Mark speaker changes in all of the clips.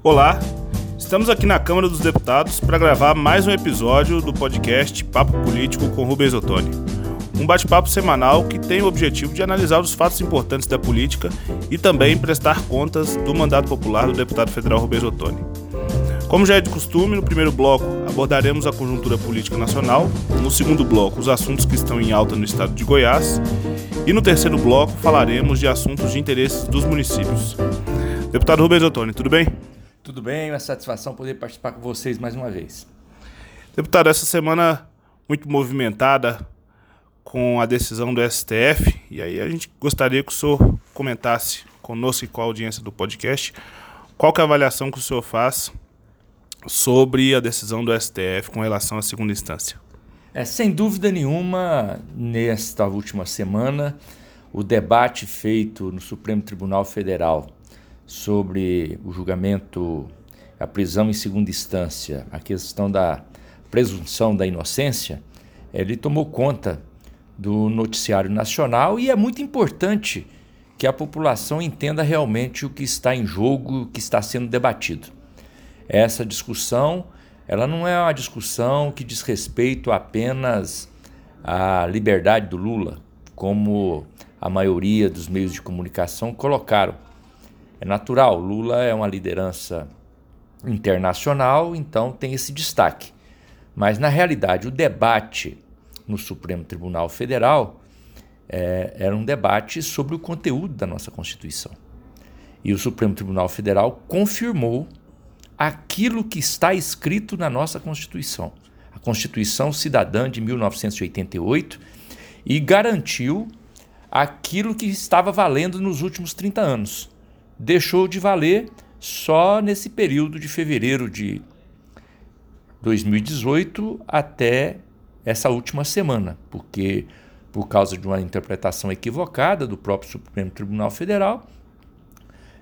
Speaker 1: Olá, estamos aqui na Câmara dos Deputados para gravar mais um episódio do podcast Papo Político com Rubens Ottoni. Um bate-papo semanal que tem o objetivo de analisar os fatos importantes da política e também prestar contas do mandato popular do deputado federal Rubens Ottoni. Como já é de costume, no primeiro bloco abordaremos a conjuntura política nacional, no segundo bloco, os assuntos que estão em alta no estado de Goiás, e no terceiro bloco falaremos de assuntos de interesse dos municípios. Deputado Rubens Ottoni, tudo bem?
Speaker 2: Tudo bem, uma satisfação poder participar com vocês mais uma vez.
Speaker 1: Deputado, essa semana muito movimentada com a decisão do STF, e aí a gente gostaria que o senhor comentasse conosco e com a audiência do podcast qual é a avaliação que o senhor faz sobre a decisão do STF com relação à segunda instância.
Speaker 2: É, sem dúvida nenhuma, nesta última semana, o debate feito no Supremo Tribunal Federal sobre o julgamento, a prisão em segunda instância, a questão da presunção da inocência, ele tomou conta do noticiário nacional e é muito importante que a população entenda realmente o que está em jogo, o que está sendo debatido. Essa discussão, ela não é uma discussão que diz respeito apenas à liberdade do Lula, como a maioria dos meios de comunicação colocaram. É natural, Lula é uma liderança internacional, então tem esse destaque. Mas, na realidade, o debate no Supremo Tribunal Federal é, era um debate sobre o conteúdo da nossa Constituição. E o Supremo Tribunal Federal confirmou aquilo que está escrito na nossa Constituição, a Constituição Cidadã de 1988, e garantiu aquilo que estava valendo nos últimos 30 anos. Deixou de valer só nesse período de fevereiro de 2018 até essa última semana, porque por causa de uma interpretação equivocada do próprio Supremo Tribunal Federal,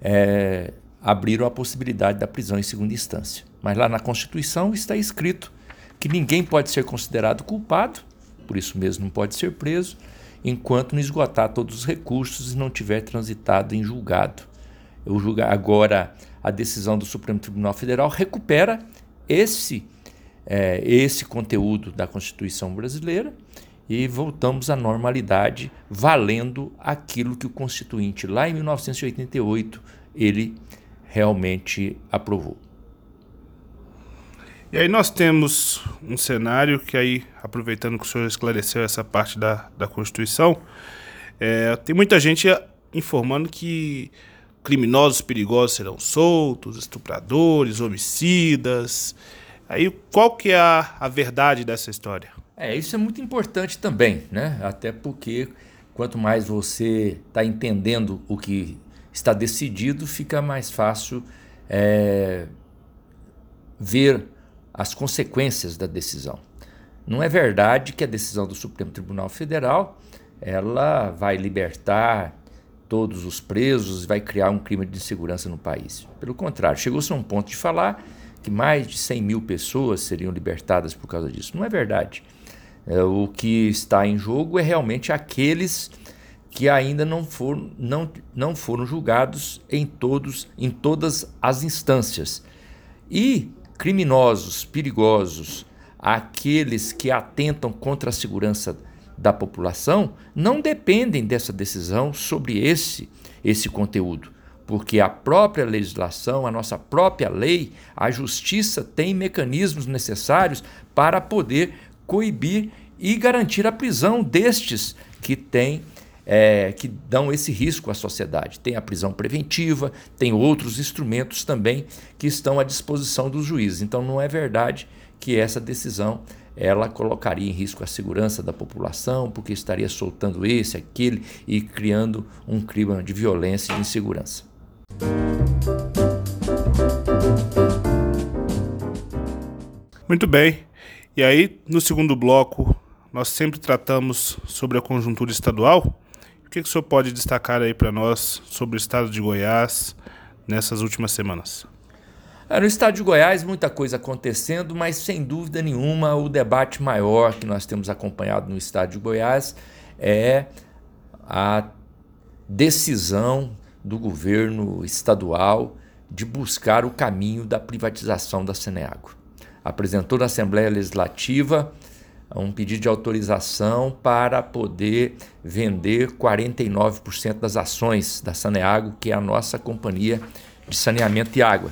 Speaker 2: é, abriram a possibilidade da prisão em segunda instância. Mas lá na Constituição está escrito que ninguém pode ser considerado culpado, por isso mesmo não pode ser preso, enquanto não esgotar todos os recursos e não tiver transitado em julgado. Eu julga agora a decisão do Supremo Tribunal Federal recupera esse é, esse conteúdo da Constituição brasileira e voltamos à normalidade, valendo aquilo que o Constituinte lá em 1988 ele realmente aprovou.
Speaker 1: E aí nós temos um cenário que aí, aproveitando que o senhor esclareceu essa parte da, da Constituição, é, tem muita gente informando que criminosos perigosos serão soltos, estupradores, homicidas. Aí qual que é a, a verdade dessa história?
Speaker 2: É, isso é muito importante também, né? Até porque quanto mais você está entendendo o que está decidido, fica mais fácil é, ver as consequências da decisão. Não é verdade que a decisão do Supremo Tribunal Federal ela vai libertar todos os presos e vai criar um clima de insegurança no país. Pelo contrário, chegou-se a um ponto de falar que mais de 100 mil pessoas seriam libertadas por causa disso. Não é verdade. É, o que está em jogo é realmente aqueles que ainda não foram, não, não foram julgados em, todos, em todas as instâncias. E criminosos, perigosos, aqueles que atentam contra a segurança da população, não dependem dessa decisão sobre esse, esse conteúdo. Porque a própria legislação, a nossa própria lei, a justiça tem mecanismos necessários para poder coibir e garantir a prisão destes que têm é, que dão esse risco à sociedade. Tem a prisão preventiva, tem outros instrumentos também que estão à disposição dos juízes. Então não é verdade que essa decisão ela colocaria em risco a segurança da população, porque estaria soltando esse, aquele e criando um clima de violência e de insegurança.
Speaker 1: Muito bem. E aí, no segundo bloco, nós sempre tratamos sobre a conjuntura estadual que, que o senhor pode destacar aí para nós sobre o estado de Goiás nessas últimas semanas?
Speaker 2: No estado de Goiás, muita coisa acontecendo, mas sem dúvida nenhuma o debate maior que nós temos acompanhado no estado de Goiás é a decisão do governo estadual de buscar o caminho da privatização da Saneago. Apresentou na Assembleia Legislativa um pedido de autorização para poder vender 49% das ações da Saneago, que é a nossa companhia de saneamento e água.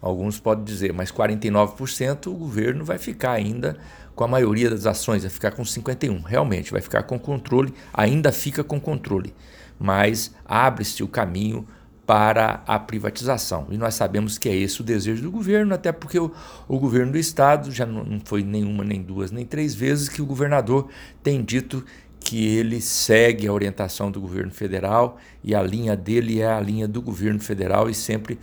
Speaker 2: Alguns podem dizer, mas 49% o governo vai ficar ainda com a maioria das ações, vai ficar com 51. Realmente, vai ficar com controle, ainda fica com controle, mas abre-se o caminho para a privatização. E nós sabemos que é esse o desejo do governo, até porque o, o governo do Estado, já não, não foi nenhuma, nem duas, nem três vezes que o governador tem dito que ele segue a orientação do governo federal e a linha dele é a linha do governo federal e sempre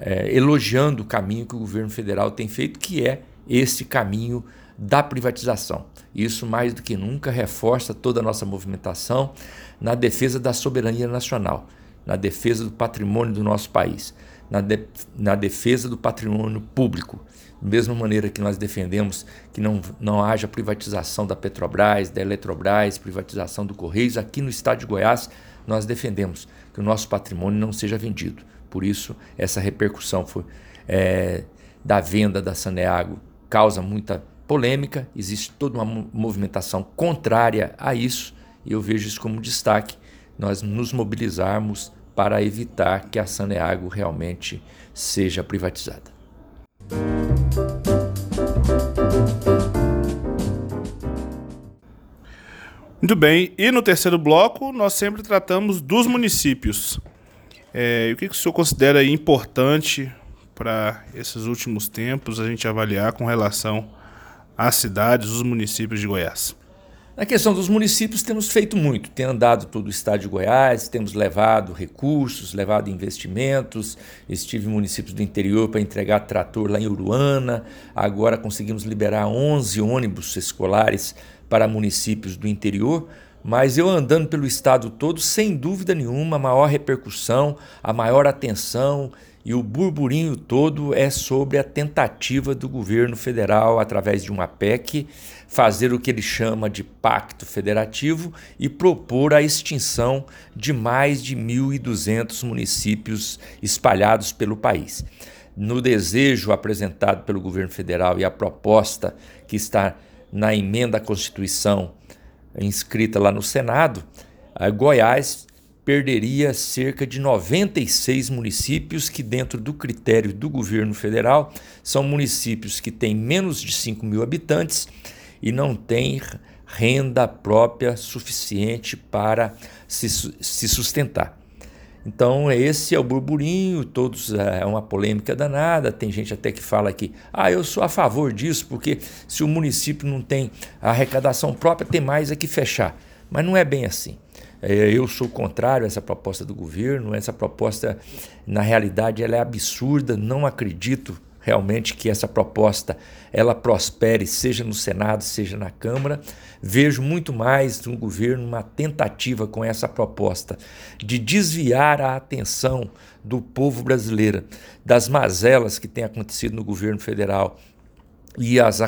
Speaker 2: é, elogiando o caminho que o governo federal tem feito, que é esse caminho da privatização. Isso, mais do que nunca, reforça toda a nossa movimentação na defesa da soberania nacional na defesa do patrimônio do nosso país, na, de, na defesa do patrimônio público. Da mesma maneira que nós defendemos que não, não haja privatização da Petrobras, da Eletrobras, privatização do Correios, aqui no estado de Goiás nós defendemos que o nosso patrimônio não seja vendido. Por isso, essa repercussão foi, é, da venda da Saneago causa muita polêmica, existe toda uma movimentação contrária a isso, e eu vejo isso como destaque nós nos mobilizarmos para evitar que a Saneago realmente seja privatizada.
Speaker 1: Muito bem, e no terceiro bloco nós sempre tratamos dos municípios. É, o que, que o senhor considera importante para esses últimos tempos a gente avaliar com relação às cidades, os municípios de Goiás?
Speaker 2: Na questão dos municípios, temos feito muito. Tem andado todo o estado de Goiás, temos levado recursos, levado investimentos. Estive em municípios do interior para entregar trator lá em Uruana. Agora conseguimos liberar 11 ônibus escolares para municípios do interior. Mas eu andando pelo estado todo, sem dúvida nenhuma, a maior repercussão, a maior atenção e o burburinho todo é sobre a tentativa do governo federal, através de uma PEC, fazer o que ele chama de pacto federativo e propor a extinção de mais de 1.200 municípios espalhados pelo país. No desejo apresentado pelo governo federal e a proposta que está na emenda à Constituição inscrita lá no Senado, Goiás perderia cerca de 96 municípios que, dentro do critério do governo federal, são municípios que têm menos de 5 mil habitantes e não têm renda própria suficiente para se, se sustentar. Então, esse é o burburinho, todos é, é uma polêmica danada. Tem gente até que fala que, ah, eu sou a favor disso, porque se o município não tem arrecadação própria, tem mais é que fechar. Mas não é bem assim. É, eu sou contrário a essa proposta do governo. Essa proposta, na realidade, ela é absurda. Não acredito realmente que essa proposta ela prospere, seja no Senado, seja na Câmara. Vejo muito mais no governo uma tentativa com essa proposta de desviar a atenção do povo brasileiro das mazelas que têm acontecido no governo federal e as,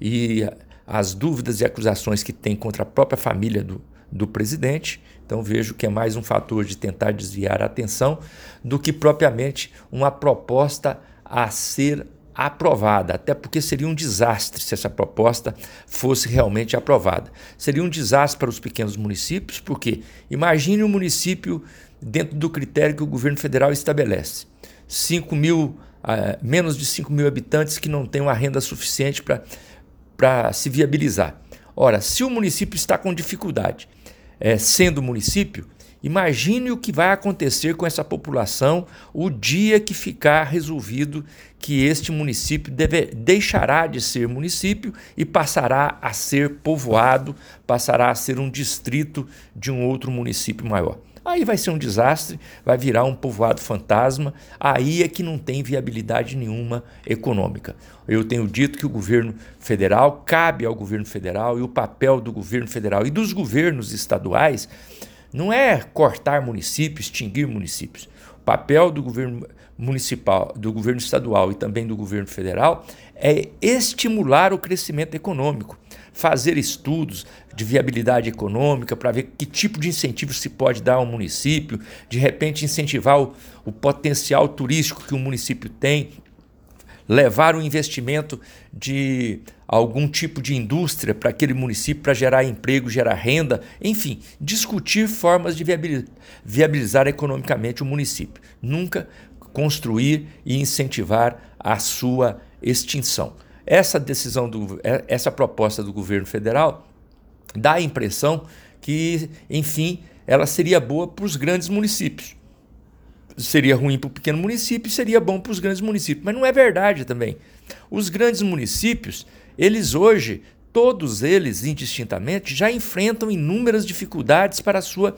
Speaker 2: e as dúvidas e acusações que tem contra a própria família do, do presidente. Então vejo que é mais um fator de tentar desviar a atenção do que propriamente uma proposta a ser aprovada, até porque seria um desastre se essa proposta fosse realmente aprovada. Seria um desastre para os pequenos municípios, porque imagine um município dentro do critério que o governo federal estabelece. 5 mil, uh, menos de 5 mil habitantes que não têm uma renda suficiente para se viabilizar. Ora, se o município está com dificuldade, é, sendo município, imagine o que vai acontecer com essa população o dia que ficar resolvido que este município deve, deixará de ser município e passará a ser povoado, passará a ser um distrito de um outro município maior. Aí vai ser um desastre, vai virar um povoado fantasma, aí é que não tem viabilidade nenhuma econômica. Eu tenho dito que o governo federal, cabe ao governo federal e o papel do governo federal e dos governos estaduais não é cortar municípios, extinguir municípios. O papel do governo municipal, do governo estadual e também do governo federal é estimular o crescimento econômico, fazer estudos de viabilidade econômica para ver que tipo de incentivo se pode dar ao município, de repente incentivar o, o potencial turístico que o município tem, levar o investimento de algum tipo de indústria para aquele município para gerar emprego, gerar renda, enfim, discutir formas de viabilizar economicamente o município. Nunca construir e incentivar a sua extinção. Essa decisão do é, essa proposta do governo federal dá a impressão que, enfim, ela seria boa para os grandes municípios seria ruim para o pequeno município seria bom para os grandes municípios. Mas não é verdade também. Os grandes municípios, eles hoje, todos eles indistintamente, já enfrentam inúmeras dificuldades para a sua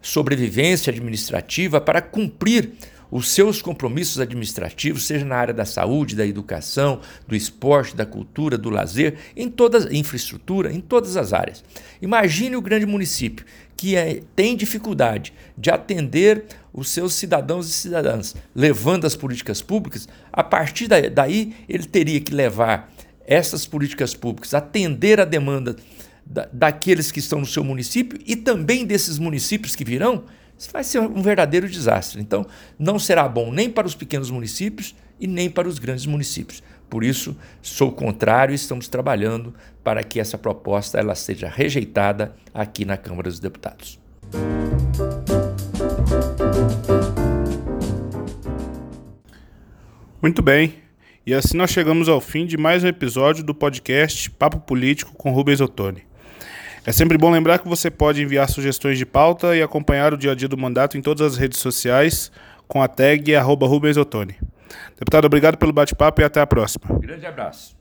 Speaker 2: sobrevivência administrativa, para cumprir os seus compromissos administrativos, seja na área da saúde, da educação, do esporte, da cultura, do lazer, em toda a infraestrutura, em todas as áreas. Imagine o grande município que é, tem dificuldade de atender os seus cidadãos e cidadãs, levando as políticas públicas, a partir daí ele teria que levar essas políticas públicas, atender a demanda da, daqueles que estão no seu município e também desses municípios que virão, vai ser um verdadeiro desastre. Então, não será bom nem para os pequenos municípios e nem para os grandes municípios. Por isso, sou contrário e estamos trabalhando para que essa proposta ela seja rejeitada aqui na Câmara dos Deputados.
Speaker 1: Muito bem. E assim nós chegamos ao fim de mais um episódio do podcast Papo Político com Rubens Ottoni. É sempre bom lembrar que você pode enviar sugestões de pauta e acompanhar o dia a dia do mandato em todas as redes sociais com a tag Rubens Ottoni. Deputado, obrigado pelo bate-papo e até a próxima.
Speaker 2: Grande abraço.